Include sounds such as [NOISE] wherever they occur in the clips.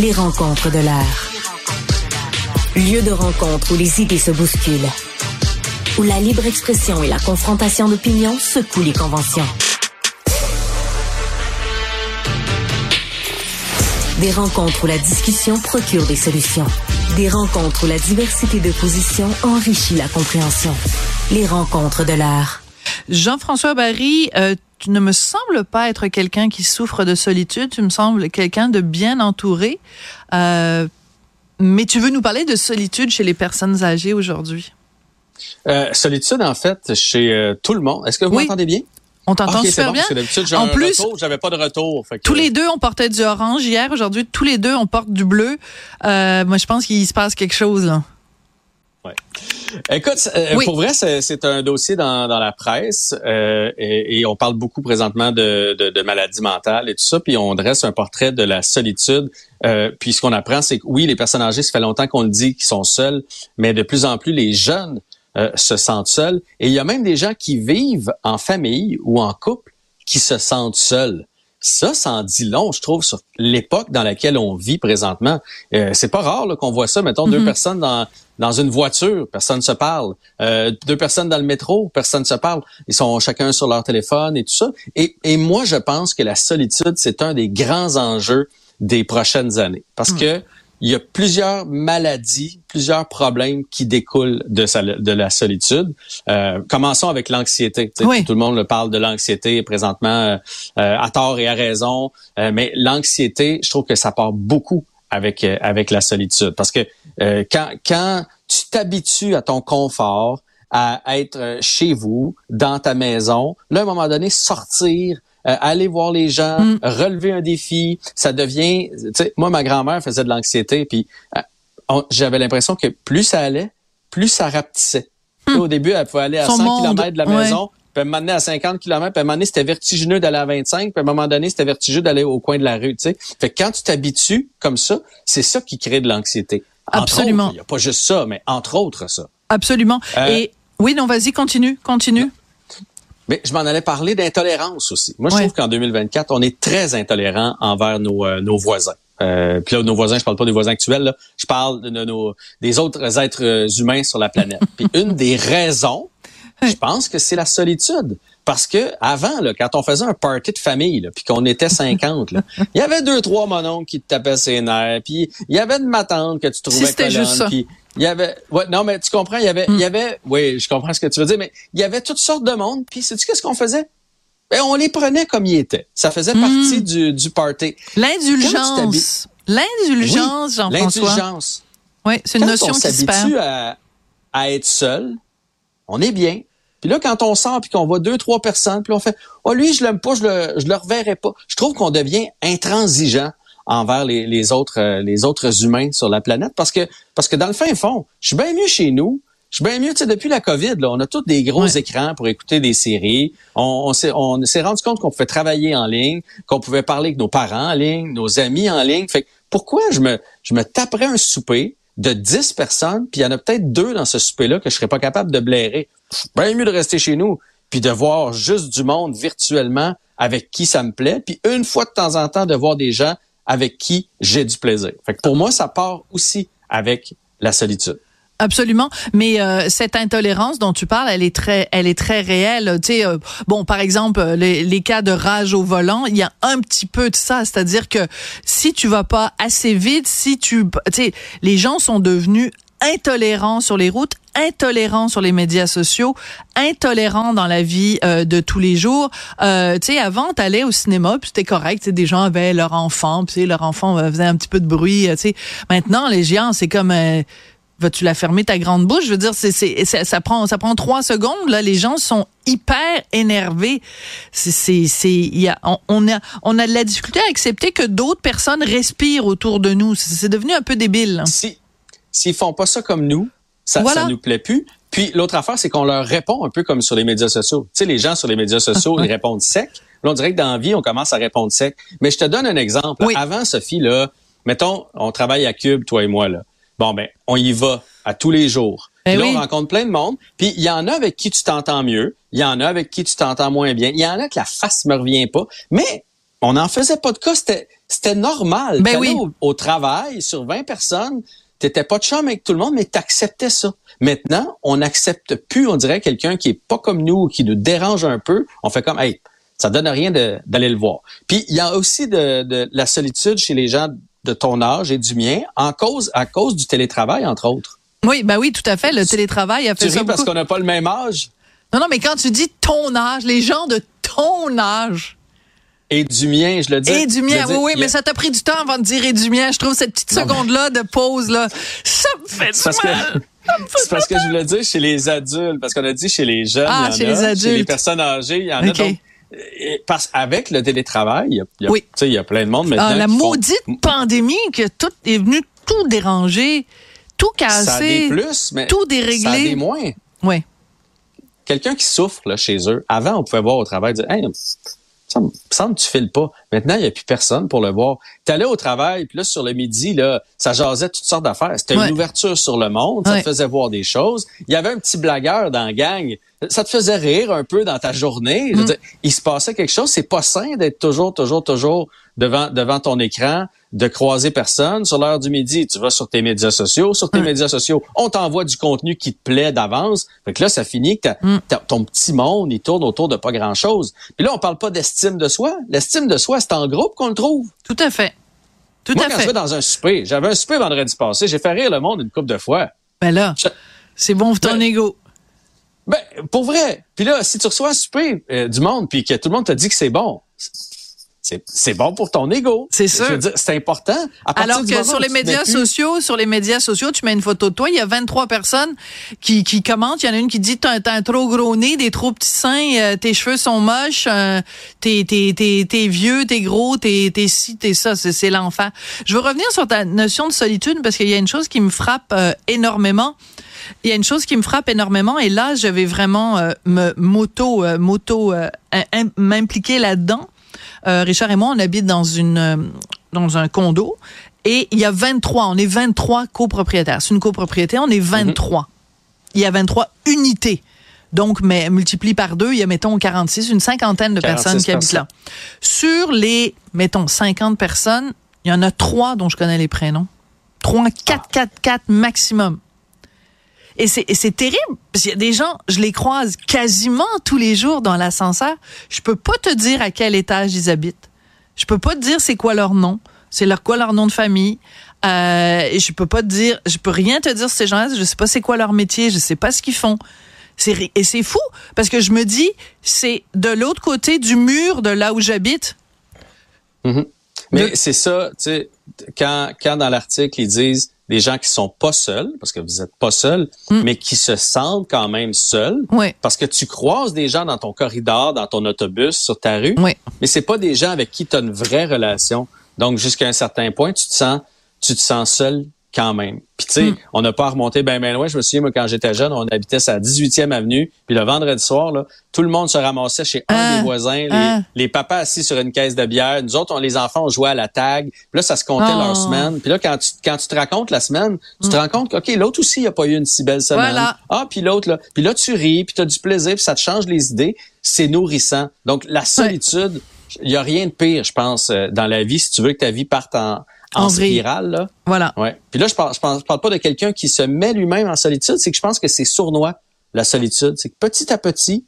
Les rencontres de l'heure. Lieu de rencontre où les idées se bousculent. Où la libre expression et la confrontation d'opinions secouent les conventions. Des rencontres où la discussion procure des solutions. Des rencontres où la diversité de positions enrichit la compréhension. Les rencontres de l'art. Jean-François Barry, euh, tu ne me sembles pas être quelqu'un qui souffre de solitude. Tu me sembles quelqu'un de bien entouré. Euh, mais tu veux nous parler de solitude chez les personnes âgées aujourd'hui? Euh, solitude, en fait, chez euh, tout le monde. Est-ce que vous m'entendez bien? On t'entend super bien. en plus, j'avais pas de retour. Tous les deux, on portait du orange hier. Aujourd'hui, tous les deux, on porte du bleu. Euh, moi, je pense qu'il se passe quelque chose. Là. Ouais. Écoute, euh, pour vrai, c'est un dossier dans, dans la presse euh, et, on parle beaucoup présentement de, de, de, maladies mentales et tout ça, puis on dresse un portrait de la solitude. Euh, puis ce qu'on apprend, c'est que oui, les personnes âgées, ça fait longtemps qu'on le dit qu'ils sont seuls, mais de plus en plus, les jeunes euh, se sentent seuls. Et il y a même des gens qui vivent en famille ou en couple qui se sentent seuls. Ça, ça en dit long, je trouve, sur l'époque dans laquelle on vit présentement. Euh, c'est pas rare qu'on voit ça, mettons, deux mm-hmm. personnes dans, dans une voiture, personne ne se parle. Euh, deux personnes dans le métro, personne ne se parle. Ils sont chacun sur leur téléphone et tout ça. Et, et moi, je pense que la solitude, c'est un des grands enjeux des prochaines années. Parce mm. que il y a plusieurs maladies, plusieurs problèmes qui découlent de, de la solitude. Euh, commençons avec l'anxiété. Tout le monde parle de l'anxiété présentement euh, euh, à tort et à raison, mais l'anxiété, je trouve que ça part beaucoup avec avec la solitude parce que quand quand tu t'habitues à ton confort, à être chez vous, dans ta maison, là à un moment donné sortir euh, aller voir les gens, mm. relever un défi, ça devient. Moi, ma grand-mère faisait de l'anxiété, puis euh, j'avais l'impression que plus ça allait, plus ça rapetissait. Mm. Au début, elle pouvait aller à 100 km de la maison, puis m'amener à 50 km, puis donné, c'était vertigineux d'aller à 25, puis à un moment donné, c'était vertigineux d'aller au coin de la rue, tu sais. Fait que quand tu t'habitues comme ça, c'est ça qui crée de l'anxiété. Absolument. Il n'y a pas juste ça, mais entre autres ça. Absolument. Euh, Et oui, non, vas-y, continue, continue. Mais je m'en allais parler d'intolérance aussi. Moi, je trouve qu'en 2024, on est très intolérant envers nos, euh, nos voisins. Euh, puis là, nos voisins, je parle pas des voisins actuels, là, je parle de, nos, des autres êtres euh, humains sur la planète. [LAUGHS] puis une des raisons, je pense que c'est la solitude. Parce que avant, là, quand on faisait un party de famille, puis qu'on était 50, [LAUGHS] il y avait deux, trois mononcles qui te tapaient ses nerfs, puis il y avait une matante que tu trouvais si colonne, ça. Il y avait, ouais, non, mais tu comprends, il y avait, il y hmm. avait, oui, je comprends ce que tu veux dire, mais il y avait toutes sortes de monde. Puis, sais-tu qu'est-ce qu'on faisait? Ben, on les prenait comme ils étaient. Ça faisait hmm. partie du, du party. L'indulgence. L'indulgence, Jean-François. L'indulgence. Oui, c'est une notion qui se perd. À, à être seul, on est bien. Puis là, quand on sort puis qu'on voit deux, trois personnes, puis on fait, oh lui, je l'aime pas, je le, je le reverrai pas. Je trouve qu'on devient intransigeant envers les, les autres euh, les autres humains sur la planète parce que parce que dans le fin fond, je suis bien mieux chez nous. Je suis bien mieux, tu sais, depuis la COVID, là, on a tous des gros écrans pour écouter des séries. On, on s'est on s'est rendu compte qu'on pouvait travailler en ligne, qu'on pouvait parler avec nos parents en ligne, nos amis en ligne. Fait pourquoi je me je me taperais un souper de 10 personnes, puis il y en a peut-être deux dans ce souper-là que je serais pas capable de blairer? Bien mieux de rester chez nous, puis de voir juste du monde virtuellement avec qui ça me plaît, puis une fois de temps en temps de voir des gens avec qui j'ai du plaisir. Pour moi, ça part aussi avec la solitude. Absolument, mais euh, cette intolérance dont tu parles, elle est très, elle est très réelle. Tu sais, euh, bon, par exemple, les, les, cas de rage au volant, il y a un petit peu de ça, c'est-à-dire que si tu vas pas assez vite, si tu, tu sais, les gens sont devenus intolérants sur les routes, intolérants sur les médias sociaux, intolérants dans la vie euh, de tous les jours. Euh, tu sais, avant, t'allais au cinéma, puis c'était correct. Des gens avaient leur enfant, puis leur enfant faisait un petit peu de bruit. Tu sais, maintenant, les géants, c'est comme euh, vas-tu la fermer ta grande bouche? Je veux dire, c'est, c'est, ça, prend ça prend trois secondes. Là, les gens sont hyper énervés. C'est, c'est, c'est y a, on, a on a de la difficulté à accepter que d'autres personnes respirent autour de nous. C'est, devenu un peu débile. Si s'ils font pas ça comme nous, ça, ça nous plaît plus. Puis l'autre affaire, c'est qu'on leur répond un peu comme sur les médias sociaux. Tu sais, les gens sur les médias sociaux, [LAUGHS] ils répondent sec. Là, on dirait que dans la vie, on commence à répondre sec. Mais je te donne un exemple. Avant, Sophie, là, mettons, on travaille à Cube, toi et moi, là. Bon, ben, on y va à tous les jours. Ben là, on rencontre plein de monde. Puis il y en a avec qui tu t'entends mieux. Il y en a avec qui tu t'entends moins bien. Il y en a que la face me revient pas. Mais on n'en faisait pas de cas. C'était normal. Ben oui. au, au, travail, sur 20 personnes, t'étais pas de chum avec tout le monde, mais t'acceptais ça. Maintenant, on n'accepte plus, on dirait, quelqu'un qui est pas comme nous, qui nous dérange un peu. On fait comme, hey, ça donne rien d'aller le voir. Puis il y a aussi de, de, la solitude chez les gens de ton âge et du mien, en cause, à cause du télétravail, entre autres. Oui, ben oui, tout à fait. Le télétravail a fait tu ça. parce qu'on n'a pas le même âge? Non, non, mais quand tu dis ton âge, les gens de ton âge. Et du mien, je le dis. Et du mien, oui, oui, mais ça t'a pris du temps avant de dire et du mien. Je trouve cette petite seconde-là de pause, là, ça me fait du mal. C'est parce que je voulais dire chez les adultes, parce qu'on a dit chez les jeunes, ah, il y en chez a, les adultes. chez les personnes âgées, il y en a donc. Parce avec le télétravail, il y a, il y a, oui. il y a plein de monde maintenant. Ah, la qui maudite font... pandémie que tout est venu tout déranger, tout casser, ça a des plus, mais tout déréglé. Ça a des moins. Oui. Quelqu'un qui souffre là, chez eux, avant, on pouvait voir au travail, dire, hey, ça me semble que tu files pas. Maintenant, il n'y a plus personne pour le voir. Tu allais au travail, puis là, sur le midi, là, ça jasait toutes sortes d'affaires. C'était ouais. une ouverture sur le monde, ça ouais. te faisait voir des choses. Il y avait un petit blagueur dans la gang. Ça te faisait rire un peu dans ta journée. Mm. Dire, il se passait quelque chose. C'est pas sain d'être toujours, toujours, toujours devant, devant ton écran, de croiser personne. Sur l'heure du midi, tu vas sur tes médias sociaux. Sur tes mm. médias sociaux, on t'envoie du contenu qui te plaît d'avance. Fait que là, ça finit que mm. ton petit monde, il tourne autour de pas grand-chose. Puis là, on parle pas d'estime de soi. L'estime de soi, c'est en groupe qu'on le trouve. Tout à fait. Tout Moi, à quand fait. je vais dans un souper, j'avais un souper vendredi passé, j'ai fait rire le monde une couple de fois. Ben là, je... c'est bon pour ton ben, ego. Ben, pour vrai. Puis là, si tu reçois un souper euh, du monde, puis que tout le monde te dit que c'est bon, c'est bon pour ton ego. C'est sûr. C'est important. Alors que sur les médias plus... sociaux, sur les médias sociaux, tu mets une photo de toi, il y a 23 personnes qui, qui commentent. Il y en a une qui dit t'as un trop gros nez, des trop petits seins, euh, tes cheveux sont moches, euh, t'es t'es vieux, t'es gros, t'es t'es ci, t'es ça. C'est l'enfer. Je veux revenir sur ta notion de solitude parce qu'il y a une chose qui me frappe euh, énormément. Il y a une chose qui me frappe énormément et là, je vais vraiment euh, me moto moto m'impliquer là-dedans. Euh, Richard et moi, on habite dans une euh, dans un condo et il y a 23, on est 23 copropriétaires. C'est une copropriété, on est 23. Mm -hmm. Il y a 23 unités. Donc, mais multiplie par deux, il y a, mettons, 46, une cinquantaine de personnes qui habitent là. Sur les, mettons, 50 personnes, il y en a trois dont je connais les prénoms. Trois, quatre, quatre, quatre maximum. Et c'est terrible, parce qu'il y a des gens, je les croise quasiment tous les jours dans l'ascenseur. Je peux pas te dire à quel étage ils habitent. Je peux pas te dire c'est quoi leur nom, c'est leur quoi leur nom de famille. Euh, et je peux pas te dire, je peux rien te dire sur ces gens-là. Je sais pas c'est quoi leur métier, je sais pas ce qu'ils font. C'est et c'est fou parce que je me dis c'est de l'autre côté du mur de là où j'habite. Mm -hmm. Mais c'est ça, tu sais, quand quand dans l'article ils disent des gens qui sont pas seuls, parce que vous êtes pas seuls, mm. mais qui se sentent quand même seuls, oui. parce que tu croises des gens dans ton corridor, dans ton autobus, sur ta rue, oui. mais c'est pas des gens avec qui tu as une vraie relation. Donc jusqu'à un certain point, tu te sens, tu te sens seul quand même. Puis tu sais, mm. on n'a pas remonté bien ben loin. Je me souviens, moi, quand j'étais jeune, on habitait à 18e avenue. Puis le vendredi soir, là, tout le monde se ramassait chez un ah, des voisins. Les, ah. les, papas assis sur une caisse de bière. Nous autres, on, les enfants, on jouait à la tag. Puis là, ça se comptait oh. leur semaine. Puis là, quand tu, quand tu te racontes la semaine, tu mm. te rends compte que, OK, l'autre aussi, il a pas eu une si belle semaine. Voilà. Ah, puis l'autre, là. Puis là, tu ris, puis tu as du plaisir, puis ça te change les idées. C'est nourrissant. Donc, la solitude, il ouais. y a rien de pire, je pense, dans la vie, si tu veux que ta vie parte en en, en spirale là. Voilà. Ouais. Puis là je parle je parle, je parle pas de quelqu'un qui se met lui-même en solitude, c'est que je pense que c'est sournois la solitude, c'est que petit à petit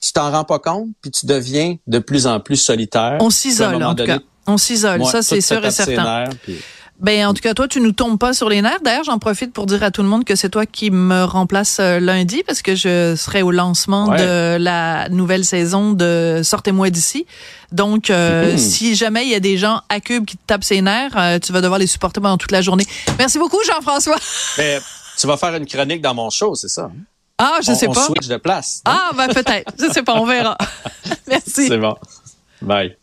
tu t'en rends pas compte puis tu deviens de plus en plus solitaire. On s'isole en tout cas. On s'isole, ça c'est sûr et certain. Puis... Ben en tout cas toi tu nous tombes pas sur les nerfs. D'ailleurs j'en profite pour dire à tout le monde que c'est toi qui me remplace lundi parce que je serai au lancement ouais. de la nouvelle saison de Sortez-moi d'ici. Donc euh, mmh. si jamais il y a des gens à Cube qui te tapent ses nerfs, euh, tu vas devoir les supporter pendant toute la journée. Merci beaucoup Jean-François. Mais [LAUGHS] tu vas faire une chronique dans mon show, c'est ça Ah je on, sais on pas. switch de place. Non? Ah ben peut-être. je sais pas, on verra. [LAUGHS] Merci. C'est bon. Bye.